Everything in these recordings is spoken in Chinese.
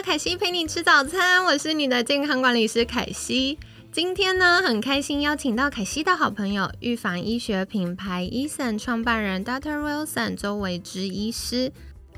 到凯西陪你吃早餐，我是你的健康管理师凯西。今天呢，很开心邀请到凯西的好朋友，预防医学品牌 Eason 创办人 Dr. Wilson 周维之医师。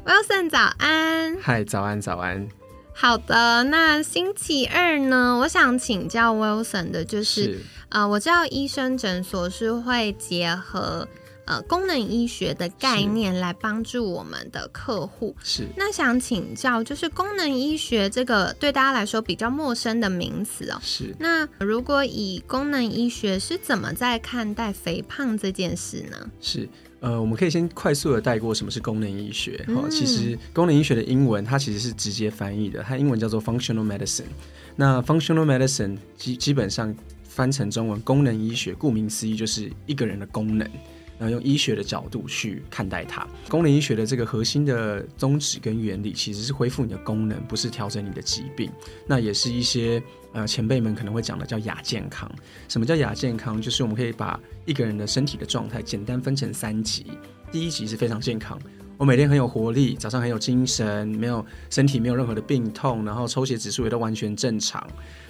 Wilson 早安，嗨，早安，早安。好的，那星期二呢，我想请教 Wilson 的就是，呃，我知道医生诊所是会结合。呃，功能医学的概念来帮助我们的客户。是，那想请教，就是功能医学这个对大家来说比较陌生的名词哦。是。那如果以功能医学是怎么在看待肥胖这件事呢？是，呃，我们可以先快速的带过什么是功能医学。好，其实功能医学的英文它其实是直接翻译的，它英文叫做 functional medicine。那 functional medicine 基基本上翻成中文功能医学，顾名思义就是一个人的功能。然后用医学的角度去看待它，功能医学的这个核心的宗旨跟原理，其实是恢复你的功能，不是调整你的疾病。那也是一些呃前辈们可能会讲的叫亚健康。什么叫亚健康？就是我们可以把一个人的身体的状态简单分成三级。第一级是非常健康，我每天很有活力，早上很有精神，没有身体没有任何的病痛，然后抽血指数也都完全正常。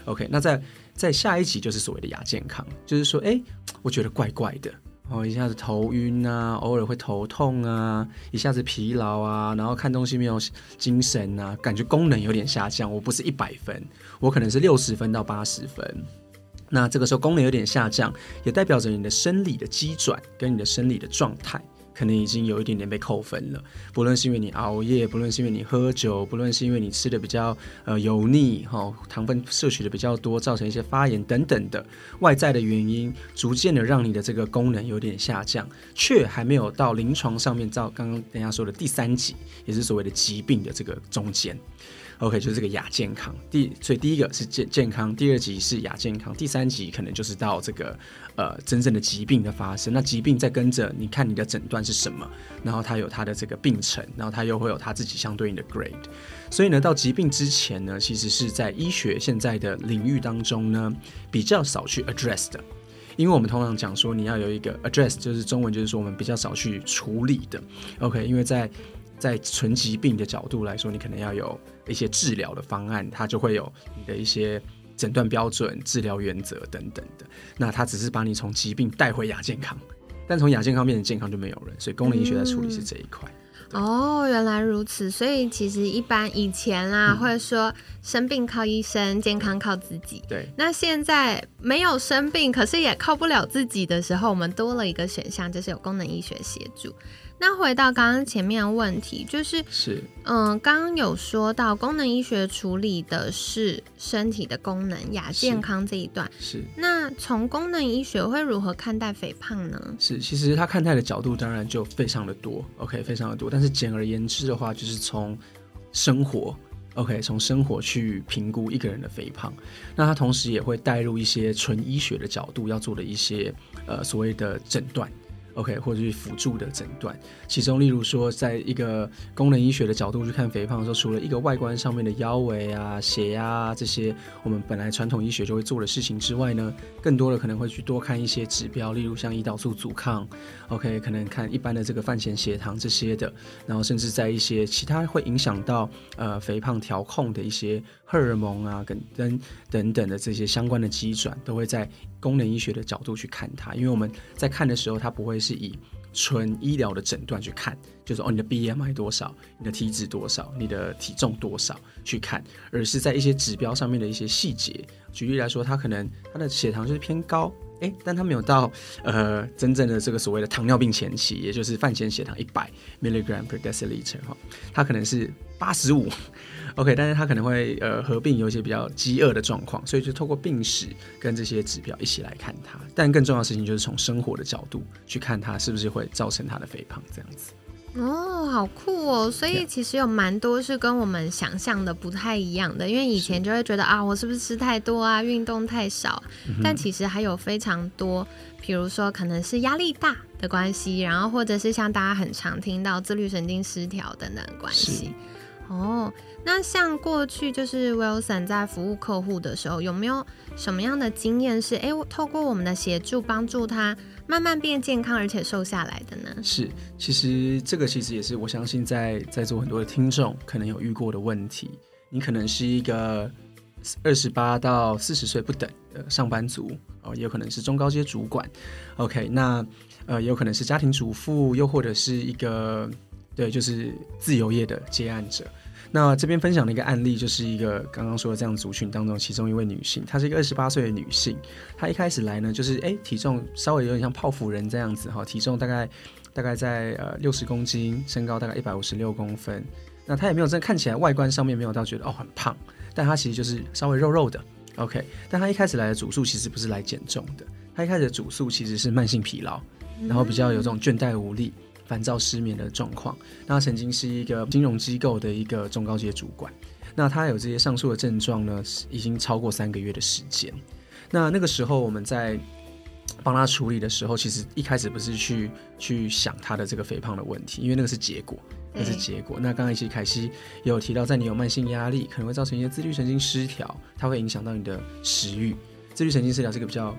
OK，那在在下一级就是所谓的亚健康，就是说，哎，我觉得怪怪的。哦，一下子头晕啊，偶尔会头痛啊，一下子疲劳啊，然后看东西没有精神啊，感觉功能有点下降。我不是一百分，我可能是六十分到八十分。那这个时候功能有点下降，也代表着你的生理的机转跟你的生理的状态。可能已经有一点点被扣分了，不论是因为你熬夜，不论是因为你喝酒，不论是因为你吃的比较呃油腻哈，糖分摄取的比较多，造成一些发炎等等的外在的原因，逐渐的让你的这个功能有点下降，却还没有到临床上面照刚刚等下说的第三级，也是所谓的疾病的这个中间。OK，就是这个亚健康。第所以第一个是健健康，第二级是亚健康，第三级可能就是到这个呃真正的疾病的发生。那疾病在跟着，你看你的诊断是什么，然后它有它的这个病程，然后它又会有它自己相对应的 grade。所以呢，到疾病之前呢，其实是在医学现在的领域当中呢，比较少去 address 的。因为我们通常讲说，你要有一个 address，就是中文就是说我们比较少去处理的。OK，因为在在纯疾病的角度来说，你可能要有一些治疗的方案，它就会有你的一些诊断标准、治疗原则等等的。那它只是把你从疾病带回亚健康，但从亚健康变成健康就没有了。所以功能医学在处理是这一块。哦，原来如此。所以其实一般以前啦，或者说生病靠医生，健康靠自己。对。那现在没有生病，可是也靠不了自己的时候，我们多了一个选项，就是有功能医学协助。那回到刚刚前面的问题，就是是嗯，刚刚有说到功能医学处理的是身体的功能亚健康这一段，是那从功能医学会如何看待肥胖呢？是，其实他看待的角度当然就非常的多，OK，非常的多。但是简而言之的话，就是从生活，OK，从生活去评估一个人的肥胖。那他同时也会带入一些纯医学的角度要做的一些呃所谓的诊断。OK，或者是辅助的诊断，其中例如说，在一个功能医学的角度去看肥胖的时候，除了一个外观上面的腰围啊、血压这些我们本来传统医学就会做的事情之外呢，更多的可能会去多看一些指标，例如像胰岛素阻抗，OK，可能看一般的这个饭前血糖这些的，然后甚至在一些其他会影响到呃肥胖调控的一些荷尔蒙啊跟等等等的这些相关的机转，都会在功能医学的角度去看它，因为我们在看的时候，它不会。是以纯医疗的诊断去看，就是哦，你的 BMI 多少，你的体脂多少，你的体重多少去看，而是在一些指标上面的一些细节。举例来说，它可能它的血糖就是偏高哎，但他没有到呃真正的这个所谓的糖尿病前期，也就是饭前血糖一百 milligram per deciliter 哈，他可能是八十五，OK，但是他可能会呃合并有一些比较饥饿的状况，所以就透过病史跟这些指标一起来看他。但更重要的事情就是从生活的角度去看他是不是会造成他的肥胖这样子。哦，好酷哦！所以其实有蛮多是跟我们想象的不太一样的，因为以前就会觉得啊，我是不是吃太多啊，运动太少？但其实还有非常多，比如说可能是压力大的关系，然后或者是像大家很常听到自律神经失调等等关系。哦，那像过去就是 Wilson 在服务客户的时候，有没有什么样的经验是哎，透过我们的协助帮助他？慢慢变健康，而且瘦下来的呢？是，其实这个其实也是我相信在在座很多的听众可能有遇过的问题。你可能是一个二十八到四十岁不等的上班族哦，也有可能是中高阶主管。OK，那呃，也有可能是家庭主妇，又或者是一个对，就是自由业的接案者。那这边分享的一个案例，就是一个刚刚说的这样族群当中，其中一位女性，她是一个二十八岁的女性，她一开始来呢，就是哎体重稍微有点像泡芙人这样子哈，体重大概大概在呃六十公斤，身高大概一百五十六公分，那她也没有真看起来外观上面没有到觉得哦很胖，但她其实就是稍微肉肉的，OK，但她一开始来的主诉其实不是来减重的，她一开始的主诉其实是慢性疲劳，然后比较有这种倦怠无力。烦躁失眠的状况，那他曾经是一个金融机构的一个中高阶主管，那他有这些上述的症状呢，已经超过三个月的时间。那那个时候我们在帮他处理的时候，其实一开始不是去去想他的这个肥胖的问题，因为那个是结果，那是结果。那刚刚其实凯西也有提到，在你有慢性压力，可能会造成一些自律神经失调，它会影响到你的食欲。自律神经失调是个比较。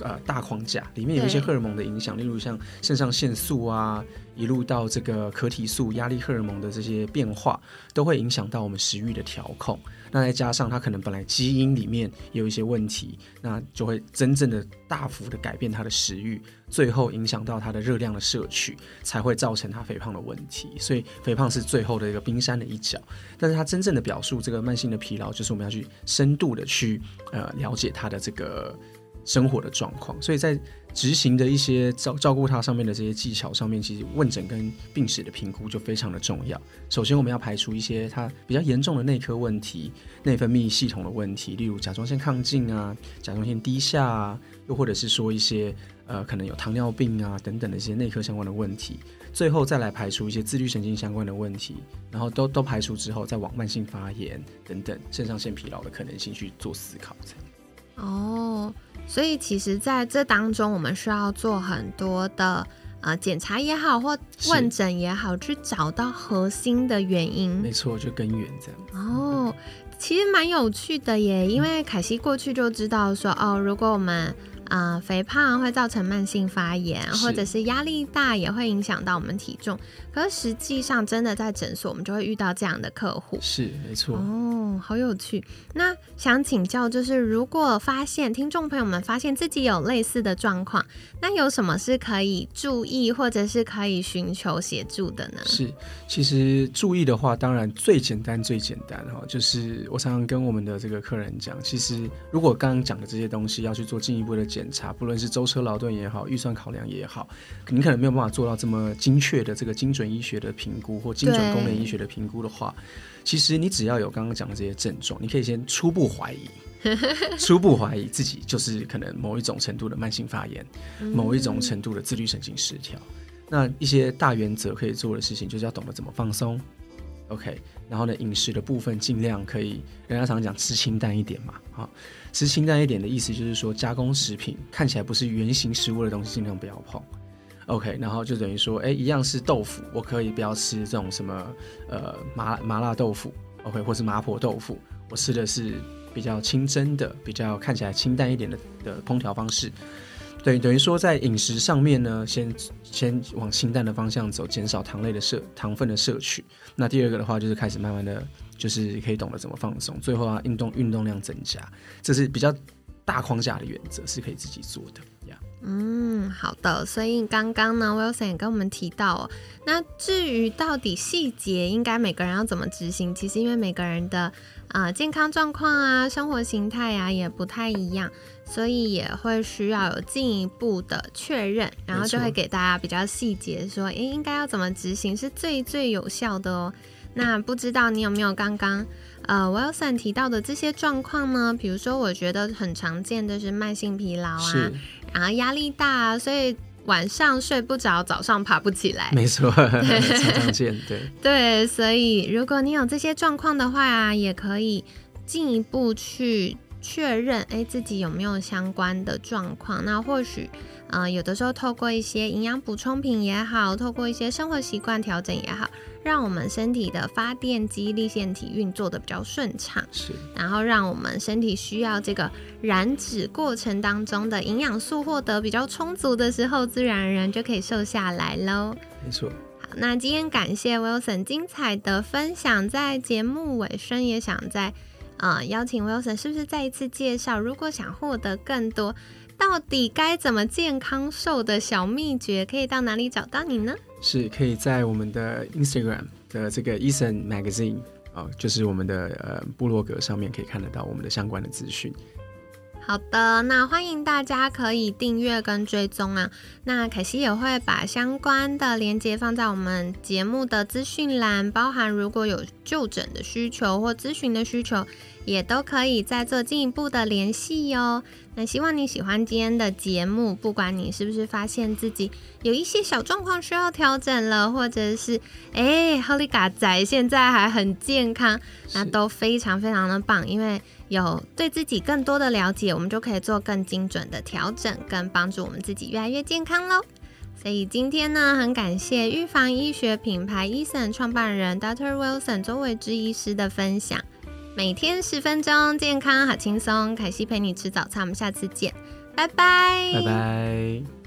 呃，大框架里面有一些荷尔蒙的影响，例如像肾上腺素啊，一路到这个可体素、压力荷尔蒙的这些变化，都会影响到我们食欲的调控。那再加上它可能本来基因里面有一些问题，那就会真正的大幅的改变它的食欲，最后影响到它的热量的摄取，才会造成它肥胖的问题。所以肥胖是最后的一个冰山的一角，但是它真正的表述这个慢性的疲劳，就是我们要去深度的去呃了解它的这个。生活的状况，所以在执行的一些照照顾他上面的这些技巧上面，其实问诊跟病史的评估就非常的重要。首先，我们要排除一些他比较严重的内科问题、内分泌系统的问题，例如甲状腺亢进啊、甲状腺低下啊，又或者是说一些呃可能有糖尿病啊等等的一些内科相关的问题。最后再来排除一些自律神经相关的问题，然后都都排除之后，再往慢性发炎等等肾上腺疲劳的可能性去做思考。这样哦。所以其实，在这当中，我们需要做很多的呃检查也好，或问诊也好，去找到核心的原因。没错，就根源这样。哦，其实蛮有趣的耶，因为凯西过去就知道说，哦，如果我们啊，肥胖会造成慢性发炎，或者是压力大也会影响到我们体重。可是实际上，真的在诊所，我们就会遇到这样的客户。是，没错。哦，好有趣。那想请教，就是如果发现听众朋友们发现自己有类似的状况，那有什么是可以注意，或者是可以寻求协助的呢？是，其实注意的话，当然最简单、最简单哈，就是我常常跟我们的这个客人讲，其实如果刚刚讲的这些东西要去做进一步的检。检查，不论是舟车劳顿也好，预算考量也好，你可能没有办法做到这么精确的这个精准医学的评估或精准功能医学的评估的话，其实你只要有刚刚讲的这些症状，你可以先初步怀疑，初步怀疑自己就是可能某一种程度的慢性发炎，某一种程度的自律神经失调。那一些大原则可以做的事情，就是要懂得怎么放松。OK，然后呢，饮食的部分尽量可以，人家常常讲吃清淡一点嘛，啊，吃清淡一点的意思就是说，加工食品看起来不是原形食物的东西，尽量不要碰。OK，然后就等于说，哎，一样是豆腐，我可以不要吃这种什么呃麻麻辣豆腐，OK，或是麻婆豆腐，我吃的是比较清蒸的，比较看起来清淡一点的的烹调方式。对，等于说在饮食上面呢，先先往清淡的方向走，减少糖类的摄糖分的摄取。那第二个的话，就是开始慢慢的就是可以懂得怎么放松。最后啊，运动运动量增加，这是比较大框架的原则，是可以自己做的呀。嗯，好的。所以刚刚呢，Wilson 也跟我们提到哦，那至于到底细节应该每个人要怎么执行，其实因为每个人的啊健康状况啊、生活形态啊也不太一样，所以也会需要有进一步的确认，然后就会给大家比较细节说，诶，应该要怎么执行是最最有效的哦。那不知道你有没有刚刚呃 Wilson 提到的这些状况呢？比如说，我觉得很常见的是慢性疲劳啊，然后压力大，啊，所以晚上睡不着，早上爬不起来。没错，常常见，对 对。所以如果你有这些状况的话啊，也可以进一步去确认，哎，自己有没有相关的状况。那或许。呃，有的时候透过一些营养补充品也好，透过一些生活习惯调整也好，让我们身体的发电机、立腺体运作的比较顺畅。是，然后让我们身体需要这个燃脂过程当中的营养素获得比较充足的时候，自然而然就可以瘦下来喽。没错。好，那今天感谢 Wilson 精彩的分享，在节目尾声也想再呃邀请 Wilson，是不是再一次介绍，如果想获得更多。到底该怎么健康瘦的小秘诀，可以到哪里找到你呢？是可以在我们的 Instagram 的这个 Eason Magazine 哦，就是我们的呃部落格上面可以看得到我们的相关的资讯。好的，那欢迎大家可以订阅跟追踪啊。那凯西也会把相关的链接放在我们节目的资讯栏，包含如果有就诊的需求或咨询的需求，也都可以再做进一步的联系哟。那希望你喜欢今天的节目，不管你是不是发现自己有一些小状况需要调整了，或者是哎，Holy 嘎仔现在还很健康，那都非常非常的棒，因为。有对自己更多的了解，我们就可以做更精准的调整，跟帮助我们自己越来越健康喽。所以今天呢，很感谢预防医学品牌 Eason 创办人 Dr. Wilson 周伟之医师的分享。每天十分钟，健康好轻松。凯西陪你吃早餐，我们下次见，拜拜，拜拜。